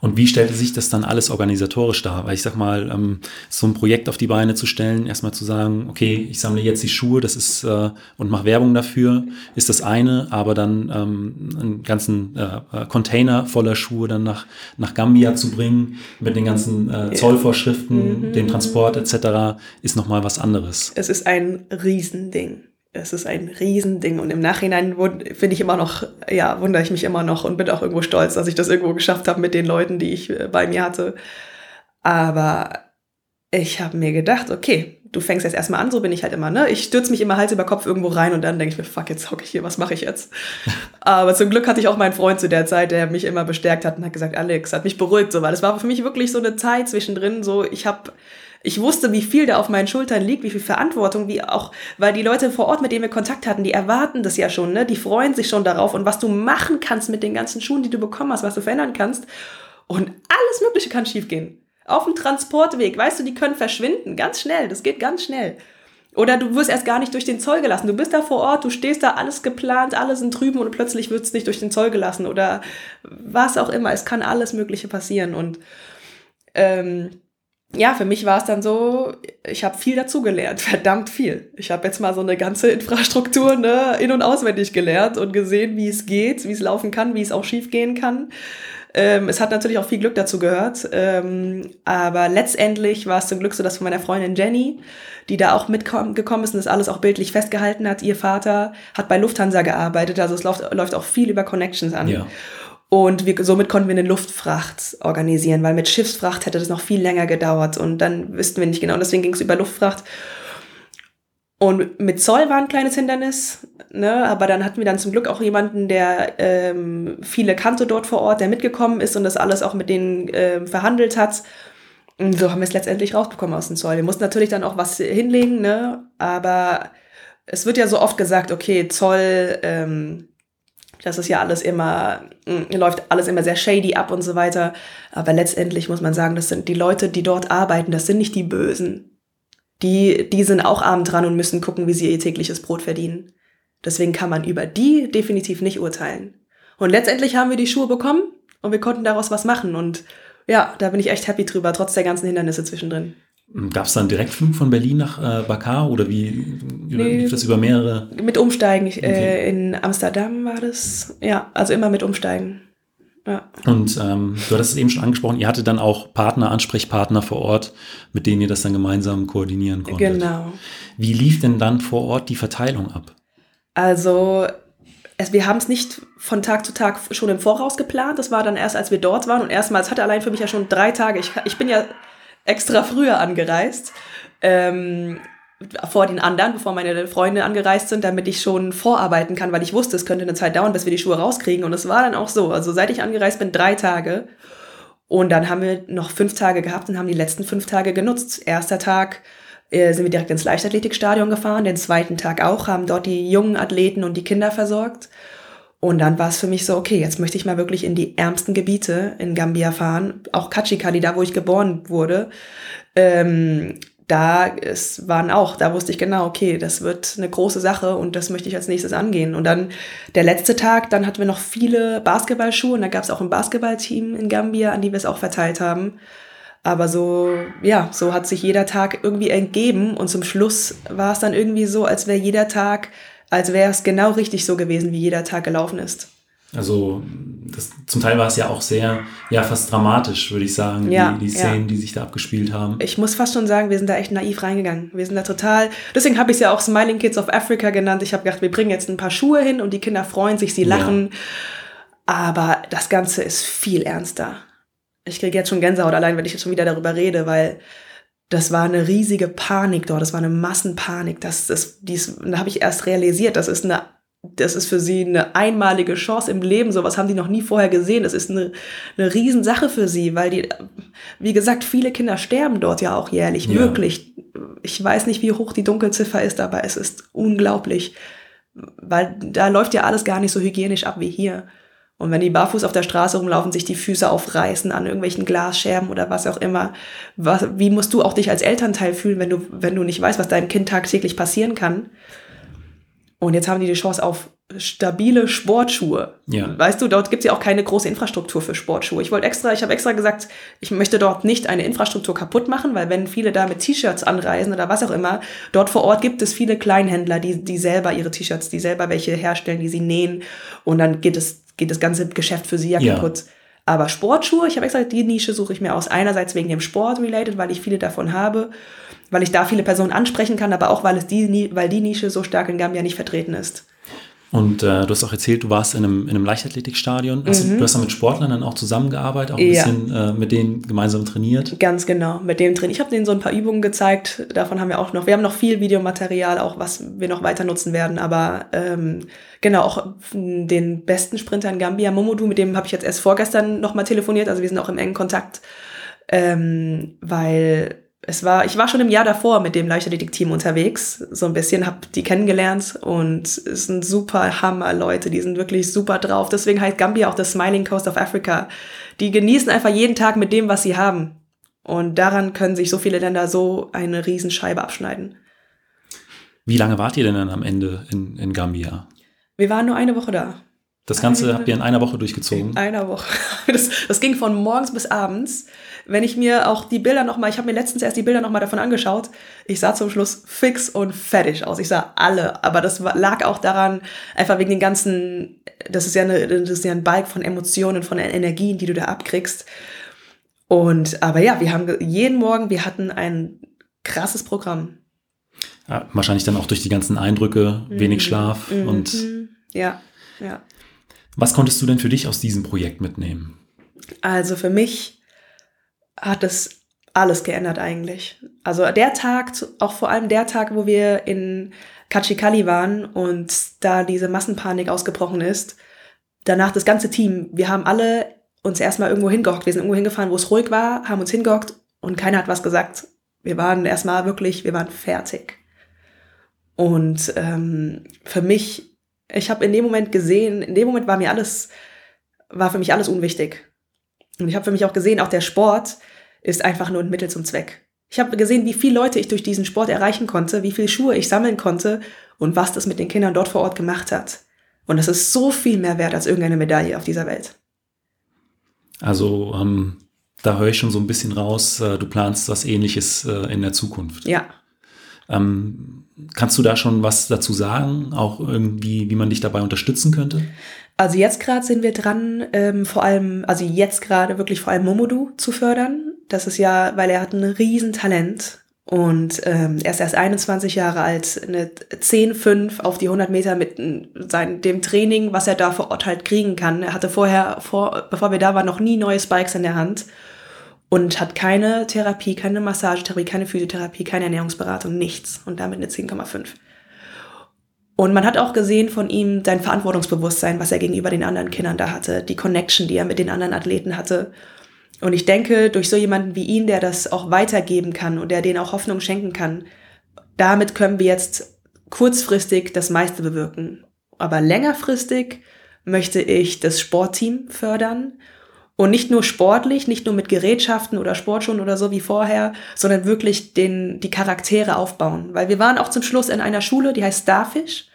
Und wie stellte sich das dann alles organisatorisch dar? Weil ich sag mal, ähm, so ein Projekt auf die Beine zu stellen, erstmal zu sagen, okay, ich sammle jetzt die Schuhe, das ist äh, und mache Werbung dafür, ist das eine, aber dann ähm, einen ganzen äh, Container voller Schuhe dann nach, nach Gambia zu bringen, mit den ganzen äh, Zollvorschriften, mhm. dem Transport etc., ist nochmal was anderes. Es ist ein Riesending es ist ein Riesending und im Nachhinein finde ich immer noch, ja, wundere ich mich immer noch und bin auch irgendwo stolz, dass ich das irgendwo geschafft habe mit den Leuten, die ich äh, bei mir hatte. Aber ich habe mir gedacht, okay, du fängst jetzt erstmal an, so bin ich halt immer, ne? Ich stürze mich immer Hals über Kopf irgendwo rein und dann denke ich mir, fuck, jetzt hocke ich hier, was mache ich jetzt? Aber zum Glück hatte ich auch meinen Freund zu der Zeit, der mich immer bestärkt hat und hat gesagt, Alex, hat mich beruhigt, so, weil es war für mich wirklich so eine Zeit zwischendrin, so, ich habe ich wusste, wie viel da auf meinen Schultern liegt, wie viel Verantwortung, wie auch, weil die Leute vor Ort, mit denen wir Kontakt hatten, die erwarten das ja schon, ne? Die freuen sich schon darauf und was du machen kannst mit den ganzen Schuhen, die du bekommen hast, was du verändern kannst. Und alles Mögliche kann schiefgehen. Auf dem Transportweg, weißt du, die können verschwinden, ganz schnell, das geht ganz schnell. Oder du wirst erst gar nicht durch den Zoll gelassen. Du bist da vor Ort, du stehst da, alles geplant, alle sind drüben und plötzlich wird es nicht durch den Zoll gelassen. Oder was auch immer. Es kann alles Mögliche passieren. Und ähm, ja, für mich war es dann so, ich habe viel dazugelernt, verdammt viel. Ich habe jetzt mal so eine ganze Infrastruktur ne, in- und auswendig gelernt und gesehen, wie es geht, wie es laufen kann, wie es auch schief gehen kann. Ähm, es hat natürlich auch viel Glück dazu gehört, ähm, aber letztendlich war es zum Glück so, dass von meiner Freundin Jenny, die da auch mitgekommen ist und das alles auch bildlich festgehalten hat, ihr Vater hat bei Lufthansa gearbeitet, also es läuft, läuft auch viel über Connections an. Ja. Und wir, somit konnten wir eine Luftfracht organisieren, weil mit Schiffsfracht hätte das noch viel länger gedauert und dann wüssten wir nicht genau. Deswegen ging es über Luftfracht. Und mit Zoll war ein kleines Hindernis, ne? aber dann hatten wir dann zum Glück auch jemanden, der ähm, viele kannte dort vor Ort, der mitgekommen ist und das alles auch mit denen ähm, verhandelt hat. Und so haben wir es letztendlich rausbekommen aus dem Zoll. Wir mussten natürlich dann auch was hinlegen, ne? aber es wird ja so oft gesagt, okay, Zoll, ähm, das ist ja alles immer, mm, läuft alles immer sehr shady ab und so weiter. Aber letztendlich muss man sagen, das sind die Leute, die dort arbeiten, das sind nicht die Bösen. Die, die sind auch arm dran und müssen gucken, wie sie ihr tägliches Brot verdienen. Deswegen kann man über die definitiv nicht urteilen. Und letztendlich haben wir die Schuhe bekommen und wir konnten daraus was machen. Und ja, da bin ich echt happy drüber, trotz der ganzen Hindernisse zwischendrin. Gab es da einen Direktflug von Berlin nach äh, Bakar oder wie nee, lief das über mehrere? Mit Umsteigen. Ich, äh, okay. äh, in Amsterdam war das. Ja, also immer mit Umsteigen. Ja. Und ähm, du hattest es eben schon angesprochen, ihr hattet dann auch Partner, Ansprechpartner vor Ort, mit denen ihr das dann gemeinsam koordinieren konntet. Genau. Wie lief denn dann vor Ort die Verteilung ab? Also es, wir haben es nicht von Tag zu Tag schon im Voraus geplant. Das war dann erst, als wir dort waren. Und erstmals hatte allein für mich ja schon drei Tage. Ich, ich bin ja extra früher angereist. Ähm, vor den anderen, bevor meine Freunde angereist sind, damit ich schon vorarbeiten kann, weil ich wusste, es könnte eine Zeit dauern, bis wir die Schuhe rauskriegen. Und es war dann auch so. Also seit ich angereist bin, drei Tage. Und dann haben wir noch fünf Tage gehabt und haben die letzten fünf Tage genutzt. Erster Tag äh, sind wir direkt ins Leichtathletikstadion gefahren, den zweiten Tag auch, haben dort die jungen Athleten und die Kinder versorgt. Und dann war es für mich so, okay, jetzt möchte ich mal wirklich in die ärmsten Gebiete in Gambia fahren. Auch Kachikali, da wo ich geboren wurde. Ähm, da es waren auch, da wusste ich genau, okay, das wird eine große Sache und das möchte ich als nächstes angehen. Und dann der letzte Tag, dann hatten wir noch viele Basketballschuhe und da gab es auch ein Basketballteam in Gambia, an die wir es auch verteilt haben. Aber so, ja, so hat sich jeder Tag irgendwie entgeben und zum Schluss war es dann irgendwie so, als wäre jeder Tag, als wäre es genau richtig so gewesen, wie jeder Tag gelaufen ist. Also das, zum Teil war es ja auch sehr, ja fast dramatisch, würde ich sagen, ja, die, die Szenen, ja. die sich da abgespielt haben. Ich muss fast schon sagen, wir sind da echt naiv reingegangen. Wir sind da total, deswegen habe ich es ja auch Smiling Kids of Africa genannt. Ich habe gedacht, wir bringen jetzt ein paar Schuhe hin und die Kinder freuen sich, sie lachen. Ja. Aber das Ganze ist viel ernster. Ich kriege jetzt schon Gänsehaut allein, wenn ich jetzt schon wieder darüber rede, weil das war eine riesige Panik dort, das war eine Massenpanik. Das, das, dies, da habe ich erst realisiert, das ist eine das ist für sie eine einmalige Chance im Leben. Sowas haben die noch nie vorher gesehen. Das ist eine, eine Riesensache für sie, weil die, wie gesagt, viele Kinder sterben dort ja auch jährlich. Ja. Wirklich. Ich weiß nicht, wie hoch die Dunkelziffer ist, aber es ist unglaublich. Weil da läuft ja alles gar nicht so hygienisch ab wie hier. Und wenn die barfuß auf der Straße rumlaufen, sich die Füße aufreißen an irgendwelchen Glasscherben oder was auch immer, was, wie musst du auch dich als Elternteil fühlen, wenn du, wenn du nicht weißt, was deinem Kind tagtäglich passieren kann? Und jetzt haben die die Chance auf stabile Sportschuhe. Ja. Weißt du, dort gibt es ja auch keine große Infrastruktur für Sportschuhe. Ich wollte extra, ich habe extra gesagt, ich möchte dort nicht eine Infrastruktur kaputt machen, weil wenn viele da mit T-Shirts anreisen oder was auch immer, dort vor Ort gibt es viele Kleinhändler, die, die selber ihre T-Shirts, die selber welche herstellen, die sie nähen. Und dann geht es, geht das ganze Geschäft für sie ja, ja. kaputt. Aber Sportschuhe, ich habe extra die Nische suche ich mir aus. Einerseits wegen dem Sport related, weil ich viele davon habe weil ich da viele Personen ansprechen kann, aber auch weil es die, weil die Nische so stark in Gambia nicht vertreten ist. Und äh, du hast auch erzählt, du warst in einem, in einem Leichtathletikstadion. Mhm. Du hast dann mit Sportlern dann auch zusammengearbeitet, auch ein ja. bisschen äh, mit denen gemeinsam trainiert. Ganz genau, mit dem trainiert. Ich habe denen so ein paar Übungen gezeigt. Davon haben wir auch noch. Wir haben noch viel Videomaterial, auch was wir noch weiter nutzen werden. Aber ähm, genau, auch den besten Sprinter in Gambia, Momodu, mit dem habe ich jetzt erst vorgestern nochmal telefoniert. Also wir sind auch im engen Kontakt, ähm, weil es war, ich war schon im Jahr davor mit dem Leichtathletik-Team unterwegs, so ein bisschen, hab die kennengelernt und es sind super Hammer Leute, die sind wirklich super drauf. Deswegen heißt Gambia auch das Smiling Coast of Africa. Die genießen einfach jeden Tag mit dem, was sie haben. Und daran können sich so viele Länder so eine Riesenscheibe abschneiden. Wie lange wart ihr denn dann am Ende in, in Gambia? Wir waren nur eine Woche da. Das Ganze habt ihr in einer Woche durchgezogen? In einer Woche. Das, das ging von morgens bis abends. Wenn ich mir auch die Bilder nochmal, ich habe mir letztens erst die Bilder nochmal davon angeschaut, ich sah zum Schluss fix und fertig aus. Ich sah alle, aber das lag auch daran, einfach wegen den ganzen, das ist ja, eine, das ist ja ein Balk von Emotionen, von Energien, die du da abkriegst. Und, aber ja, wir haben jeden Morgen, wir hatten ein krasses Programm. Ja, wahrscheinlich dann auch durch die ganzen Eindrücke, wenig mhm. Schlaf mhm. und. Ja, ja. Was konntest du denn für dich aus diesem Projekt mitnehmen? Also für mich hat es alles geändert eigentlich. Also der Tag, auch vor allem der Tag, wo wir in Kachikali waren und da diese Massenpanik ausgebrochen ist, danach das ganze Team, wir haben alle uns erstmal irgendwo hingehockt. Wir sind irgendwo hingefahren, wo es ruhig war, haben uns hingehockt und keiner hat was gesagt. Wir waren erstmal wirklich, wir waren fertig. Und ähm, für mich ich habe in dem Moment gesehen, in dem Moment war mir alles, war für mich alles unwichtig. Und ich habe für mich auch gesehen, auch der Sport ist einfach nur ein Mittel zum Zweck. Ich habe gesehen, wie viele Leute ich durch diesen Sport erreichen konnte, wie viele Schuhe ich sammeln konnte und was das mit den Kindern dort vor Ort gemacht hat. Und das ist so viel mehr wert als irgendeine Medaille auf dieser Welt. Also ähm, da höre ich schon so ein bisschen raus, äh, du planst was ähnliches äh, in der Zukunft. Ja, ähm, kannst du da schon was dazu sagen, auch irgendwie, wie man dich dabei unterstützen könnte? Also jetzt gerade sind wir dran, ähm, vor allem, also jetzt gerade wirklich vor allem Momodu zu fördern. Das ist ja, weil er hat ein Riesentalent und ähm, er ist erst 21 Jahre alt, eine 10-5 auf die 100 Meter mit sein, dem Training, was er da vor Ort halt kriegen kann. Er hatte vorher, vor, bevor wir da waren, noch nie neue Spikes in der Hand und hat keine Therapie, keine Massagetherapie, keine Physiotherapie, keine Ernährungsberatung, nichts und damit eine 10,5. Und man hat auch gesehen von ihm sein Verantwortungsbewusstsein, was er gegenüber den anderen Kindern da hatte, die Connection, die er mit den anderen Athleten hatte. Und ich denke, durch so jemanden wie ihn, der das auch weitergeben kann und der denen auch Hoffnung schenken kann, damit können wir jetzt kurzfristig das meiste bewirken. Aber längerfristig möchte ich das Sportteam fördern und nicht nur sportlich, nicht nur mit Gerätschaften oder Sportschuhen oder so wie vorher, sondern wirklich den, die Charaktere aufbauen. Weil wir waren auch zum Schluss in einer Schule, die heißt Starfish.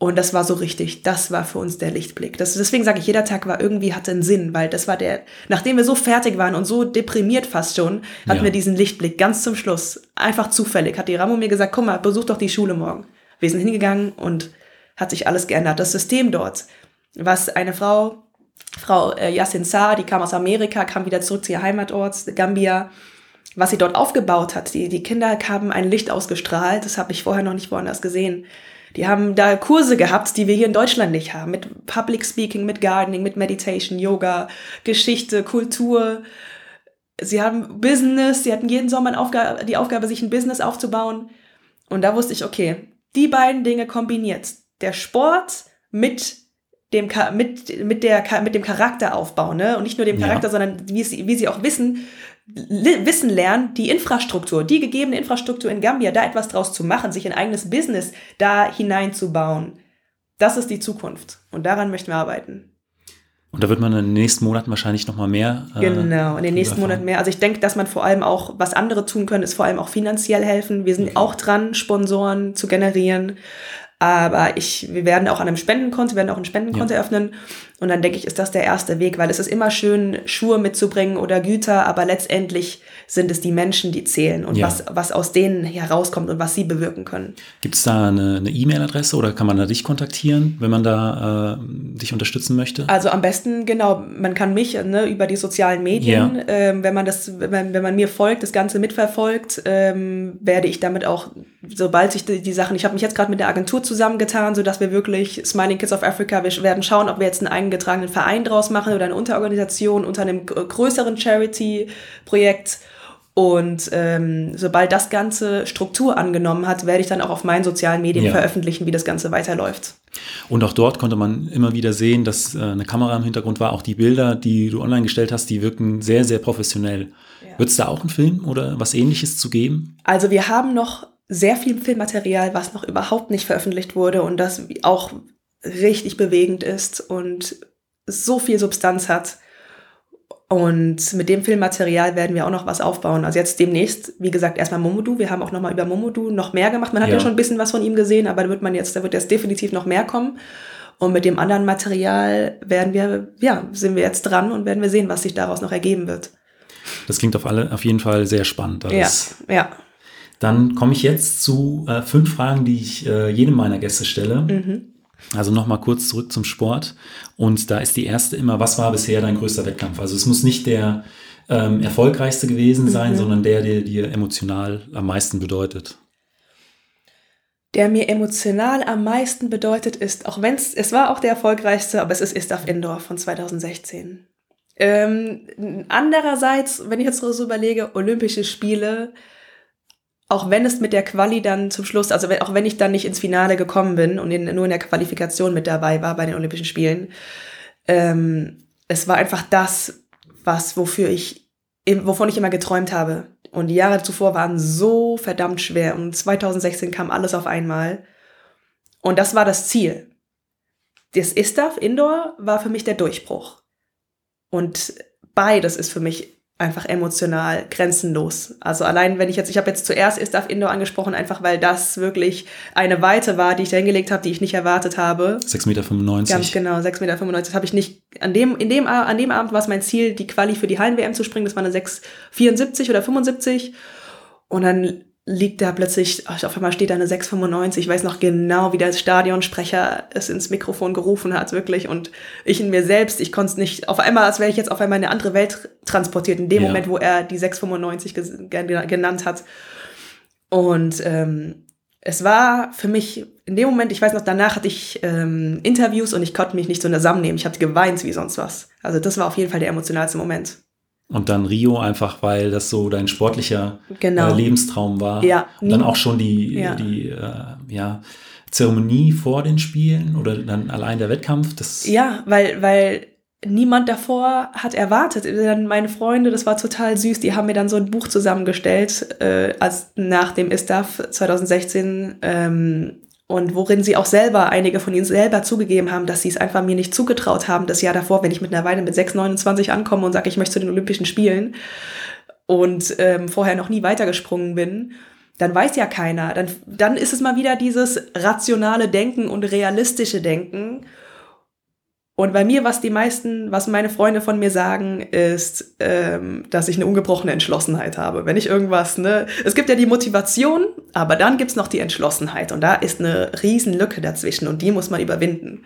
Und das war so richtig, das war für uns der Lichtblick. Das, deswegen sage ich, jeder Tag war irgendwie, hatte einen Sinn, weil das war der, nachdem wir so fertig waren und so deprimiert fast schon, hatten ja. wir diesen Lichtblick ganz zum Schluss. Einfach zufällig hat die Ramo mir gesagt, guck mal, besuch doch die Schule morgen. Wir sind hingegangen und hat sich alles geändert. Das System dort, was eine Frau, Frau äh, Yassin Saar, die kam aus Amerika, kam wieder zurück zu ihr Heimatort, Gambia, was sie dort aufgebaut hat. Die, die Kinder haben ein Licht ausgestrahlt, das habe ich vorher noch nicht woanders gesehen. Die haben da Kurse gehabt, die wir hier in Deutschland nicht haben, mit Public Speaking, mit Gardening, mit Meditation, Yoga, Geschichte, Kultur. Sie haben Business, sie hatten jeden Sommer die Aufgabe, sich ein Business aufzubauen. Und da wusste ich, okay, die beiden Dinge kombiniert. Der Sport mit dem, mit, mit, der, mit dem Charakteraufbau, ne? Und nicht nur dem Charakter, ja. sondern wie sie, wie sie auch wissen, wissen lernen, die Infrastruktur, die gegebene Infrastruktur in Gambia, da etwas draus zu machen, sich ein eigenes Business da hineinzubauen. Das ist die Zukunft. Und daran möchten wir arbeiten. Und da wird man in den nächsten Monaten wahrscheinlich noch mal mehr. Äh, genau, in den nächsten Monaten mehr. Also ich denke, dass man vor allem auch, was andere tun können, ist vor allem auch finanziell helfen. Wir sind okay. auch dran, Sponsoren zu generieren. Aber ich, wir werden auch an einem Spendenkonto, wir werden auch ein Spendenkonto ja. öffnen. Und dann denke ich, ist das der erste Weg, weil es ist immer schön, Schuhe mitzubringen oder Güter, aber letztendlich sind es die Menschen, die zählen und ja. was, was aus denen herauskommt und was sie bewirken können. Gibt es da eine E-Mail-Adresse oder kann man da dich kontaktieren, wenn man da äh, dich unterstützen möchte? Also am besten, genau, man kann mich ne, über die sozialen Medien, ja. ähm, wenn man das, wenn man, wenn man mir folgt, das Ganze mitverfolgt, ähm, werde ich damit auch, sobald sich die, die Sachen, ich habe mich jetzt gerade mit der Agentur zusammengetan, sodass wir wirklich Smiling Kids of Africa, wir werden schauen, ob wir jetzt einen eingetragenen Verein draus machen oder eine Unterorganisation unter einem größeren Charity-Projekt und ähm, sobald das Ganze Struktur angenommen hat, werde ich dann auch auf meinen sozialen Medien ja. veröffentlichen, wie das Ganze weiterläuft. Und auch dort konnte man immer wieder sehen, dass äh, eine Kamera im Hintergrund war. Auch die Bilder, die du online gestellt hast, die wirken sehr, sehr professionell. Ja. Wird es da auch einen Film oder was ähnliches zu geben? Also wir haben noch sehr viel Filmmaterial, was noch überhaupt nicht veröffentlicht wurde und das auch richtig bewegend ist und so viel Substanz hat. Und mit dem Filmmaterial werden wir auch noch was aufbauen. Also jetzt demnächst, wie gesagt, erstmal Momodu. Wir haben auch nochmal über Momodu noch mehr gemacht. Man hat ja. ja. schon ein bisschen was von ihm gesehen, aber da wird man jetzt, da wird jetzt definitiv noch mehr kommen. Und mit dem anderen Material werden wir, ja, sind wir jetzt dran und werden wir sehen, was sich daraus noch ergeben wird. Das klingt auf alle, auf jeden Fall sehr spannend. Alles. Ja, ja. Dann komme ich jetzt zu äh, fünf Fragen, die ich äh, jedem meiner Gäste stelle. Mhm. Also nochmal kurz zurück zum Sport. Und da ist die erste immer, was war bisher dein größter Wettkampf? Also es muss nicht der ähm, erfolgreichste gewesen sein, mhm. sondern der, der dir emotional am meisten bedeutet. Der mir emotional am meisten bedeutet ist, auch wenn es, es war auch der erfolgreichste, aber es ist Istaf Indoor von 2016. Ähm, andererseits, wenn ich jetzt so überlege, Olympische Spiele, auch wenn es mit der Quali dann zum Schluss, also auch wenn ich dann nicht ins Finale gekommen bin und in, nur in der Qualifikation mit dabei war bei den Olympischen Spielen, ähm, es war einfach das, was, wofür ich, wovon ich immer geträumt habe. Und die Jahre zuvor waren so verdammt schwer und 2016 kam alles auf einmal. Und das war das Ziel. Das ISTAF Indoor war für mich der Durchbruch. Und beides ist für mich einfach emotional grenzenlos. Also allein wenn ich jetzt, ich habe jetzt zuerst Istaf Indoor angesprochen, einfach weil das wirklich eine Weite war, die ich da hingelegt habe, die ich nicht erwartet habe. 6,95 Meter. Ganz genau, 6,95 Meter. Habe ich nicht, an dem, in dem, an dem Abend war es mein Ziel, die Quali für die Hallen-WM zu springen. Das war eine 6,74 oder 75. Und dann liegt da plötzlich, auf einmal steht da eine 695. Ich weiß noch genau, wie der Stadionsprecher es ins Mikrofon gerufen hat, wirklich. Und ich in mir selbst, ich konnte es nicht, auf einmal, als wäre ich jetzt auf einmal in eine andere Welt transportiert, in dem ja. Moment, wo er die 695 genannt hat. Und ähm, es war für mich in dem Moment, ich weiß noch, danach hatte ich ähm, Interviews und ich konnte mich nicht so zusammennehmen. Ich habe geweint wie sonst was. Also das war auf jeden Fall der emotionalste Moment. Und dann Rio einfach, weil das so dein sportlicher genau. äh, Lebenstraum war. Ja. Und dann auch schon die, ja. die äh, ja, Zeremonie vor den Spielen oder dann allein der Wettkampf. Das ja, weil, weil niemand davor hat erwartet. Dann meine Freunde, das war total süß, die haben mir dann so ein Buch zusammengestellt, äh, als nach dem ISTAF 2016, ähm, und worin sie auch selber, einige von ihnen selber zugegeben haben, dass sie es einfach mir nicht zugetraut haben, das Jahr davor, wenn ich mit einer Weile mit 6, 29 ankomme und sage, ich möchte zu den Olympischen Spielen und ähm, vorher noch nie weitergesprungen bin, dann weiß ja keiner. Dann, dann ist es mal wieder dieses rationale Denken und realistische Denken. Und bei mir, was die meisten, was meine Freunde von mir sagen, ist, ähm, dass ich eine ungebrochene Entschlossenheit habe. Wenn ich irgendwas, ne, es gibt ja die Motivation, aber dann gibt's noch die Entschlossenheit und da ist eine riesen Lücke dazwischen und die muss man überwinden.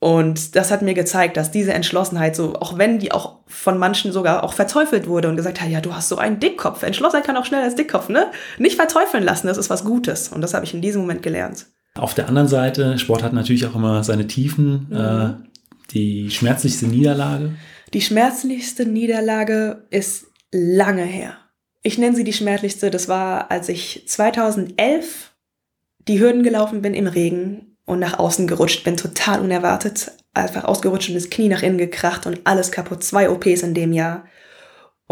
Und das hat mir gezeigt, dass diese Entschlossenheit so, auch wenn die auch von manchen sogar auch verteufelt wurde und gesagt hat, ja, du hast so einen Dickkopf. Entschlossenheit kann auch schnell als Dickkopf, ne? Nicht verteufeln lassen, das ist was Gutes. Und das habe ich in diesem Moment gelernt. Auf der anderen Seite, Sport hat natürlich auch immer seine Tiefen. Mhm. Äh, die schmerzlichste Niederlage? Die schmerzlichste Niederlage ist lange her. Ich nenne sie die schmerzlichste. Das war, als ich 2011 die Hürden gelaufen bin im Regen und nach außen gerutscht bin, total unerwartet. Einfach ausgerutscht und das Knie nach innen gekracht und alles kaputt. Zwei OPs in dem Jahr.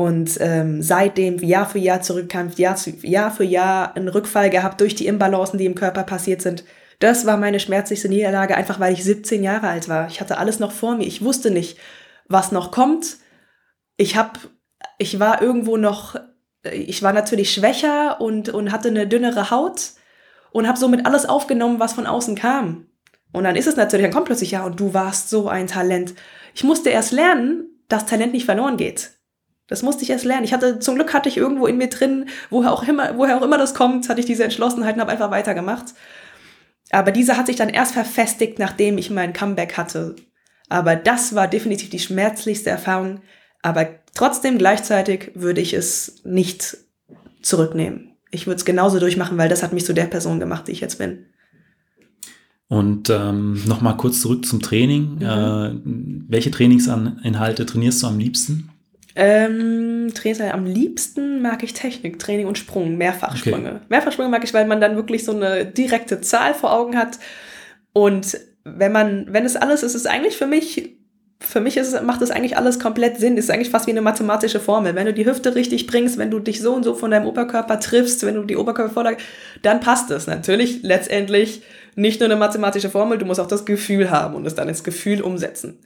Und ähm, seitdem Jahr für Jahr zurückkam, Jahr, zu, Jahr für Jahr einen Rückfall gehabt durch die Imbalancen, die im Körper passiert sind. Das war meine schmerzlichste Niederlage, einfach weil ich 17 Jahre alt war. Ich hatte alles noch vor mir. Ich wusste nicht, was noch kommt. Ich hab, ich war irgendwo noch, ich war natürlich schwächer und, und hatte eine dünnere Haut und habe somit alles aufgenommen, was von außen kam. Und dann ist es natürlich, dann kommt plötzlich, ja, und du warst so ein Talent. Ich musste erst lernen, dass Talent nicht verloren geht. Das musste ich erst lernen. Ich hatte, zum Glück hatte ich irgendwo in mir drin, woher auch immer, woher auch immer das kommt, hatte ich diese Entschlossenheit und habe einfach weitergemacht. Aber diese hat sich dann erst verfestigt, nachdem ich mein Comeback hatte. Aber das war definitiv die schmerzlichste Erfahrung. Aber trotzdem gleichzeitig würde ich es nicht zurücknehmen. Ich würde es genauso durchmachen, weil das hat mich zu der Person gemacht, die ich jetzt bin. Und ähm, nochmal kurz zurück zum Training. Mhm. Äh, welche Trainingsinhalte trainierst du am liebsten? Ähm, Trainingseinheit am liebsten mag ich Technik, Training und Sprung, Mehrfachsprünge. Okay. Mehrfachsprünge mag ich, weil man dann wirklich so eine direkte Zahl vor Augen hat. Und wenn man, wenn es alles ist, ist es eigentlich für mich, für mich ist macht es eigentlich alles komplett Sinn. Es ist eigentlich fast wie eine mathematische Formel. Wenn du die Hüfte richtig bringst, wenn du dich so und so von deinem Oberkörper triffst, wenn du die Oberkörpervorlage, dann passt es. Natürlich letztendlich nicht nur eine mathematische Formel, du musst auch das Gefühl haben und es dann ins Gefühl umsetzen.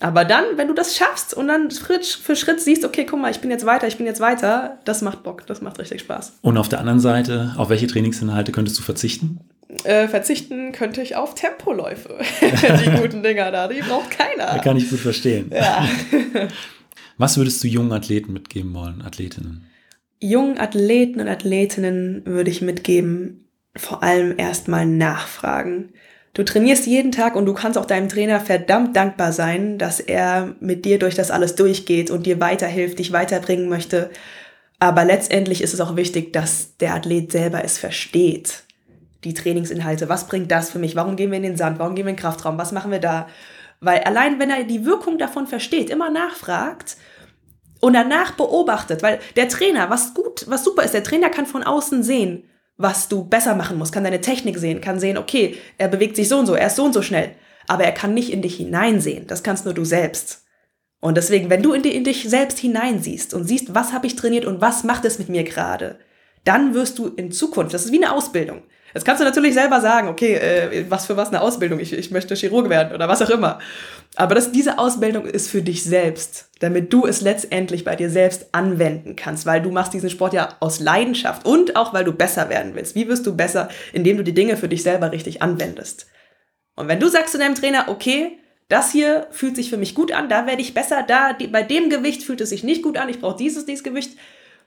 Aber dann, wenn du das schaffst und dann Schritt für Schritt siehst, okay, guck mal, ich bin jetzt weiter, ich bin jetzt weiter, das macht Bock, das macht richtig Spaß. Und auf der anderen Seite, auf welche Trainingsinhalte könntest du verzichten? Äh, verzichten könnte ich auf Tempoläufe. die guten Dinger da, die braucht keiner. Da kann ich gut verstehen. Ja. Was würdest du jungen Athleten mitgeben wollen, Athletinnen? Jungen Athleten und Athletinnen würde ich mitgeben, vor allem erstmal nachfragen. Du trainierst jeden Tag und du kannst auch deinem Trainer verdammt dankbar sein, dass er mit dir durch das alles durchgeht und dir weiterhilft, dich weiterbringen möchte. Aber letztendlich ist es auch wichtig, dass der Athlet selber es versteht. Die Trainingsinhalte. Was bringt das für mich? Warum gehen wir in den Sand? Warum gehen wir in den Kraftraum? Was machen wir da? Weil allein wenn er die Wirkung davon versteht, immer nachfragt und danach beobachtet, weil der Trainer, was gut, was super ist, der Trainer kann von außen sehen, was du besser machen musst, kann deine Technik sehen, kann sehen, okay, er bewegt sich so und so, er ist so und so schnell. Aber er kann nicht in dich hineinsehen. Das kannst nur du selbst. Und deswegen, wenn du in, die, in dich selbst hineinsiehst und siehst, was habe ich trainiert und was macht es mit mir gerade, dann wirst du in Zukunft, das ist wie eine Ausbildung. Jetzt kannst du natürlich selber sagen, okay, äh, was für was eine Ausbildung, ich, ich möchte Chirurg werden oder was auch immer. Aber das, diese Ausbildung ist für dich selbst, damit du es letztendlich bei dir selbst anwenden kannst, weil du machst diesen Sport ja aus Leidenschaft und auch weil du besser werden willst. Wie wirst du besser, indem du die Dinge für dich selber richtig anwendest? Und wenn du sagst zu deinem Trainer, okay, das hier fühlt sich für mich gut an, da werde ich besser, da die, bei dem Gewicht fühlt es sich nicht gut an, ich brauche dieses, dieses Gewicht,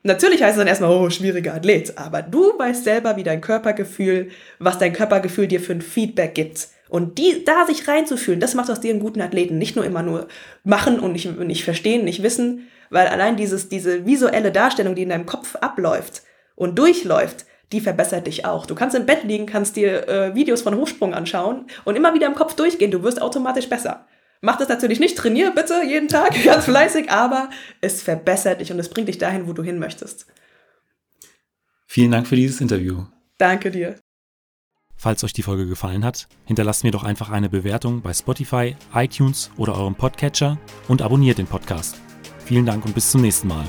Natürlich heißt es dann erstmal, oh, schwieriger Athlet, aber du weißt selber, wie dein Körpergefühl, was dein Körpergefühl dir für ein Feedback gibt. Und die, da sich reinzufühlen, das macht aus dir einen guten Athleten. Nicht nur immer nur machen und nicht, nicht verstehen, nicht wissen, weil allein dieses, diese visuelle Darstellung, die in deinem Kopf abläuft und durchläuft, die verbessert dich auch. Du kannst im Bett liegen, kannst dir äh, Videos von Hochsprung anschauen und immer wieder im Kopf durchgehen. Du wirst automatisch besser. Mach das natürlich nicht, trainier bitte jeden Tag ganz fleißig, aber es verbessert dich und es bringt dich dahin, wo du hin möchtest. Vielen Dank für dieses Interview. Danke dir. Falls euch die Folge gefallen hat, hinterlasst mir doch einfach eine Bewertung bei Spotify, iTunes oder eurem Podcatcher und abonniert den Podcast. Vielen Dank und bis zum nächsten Mal.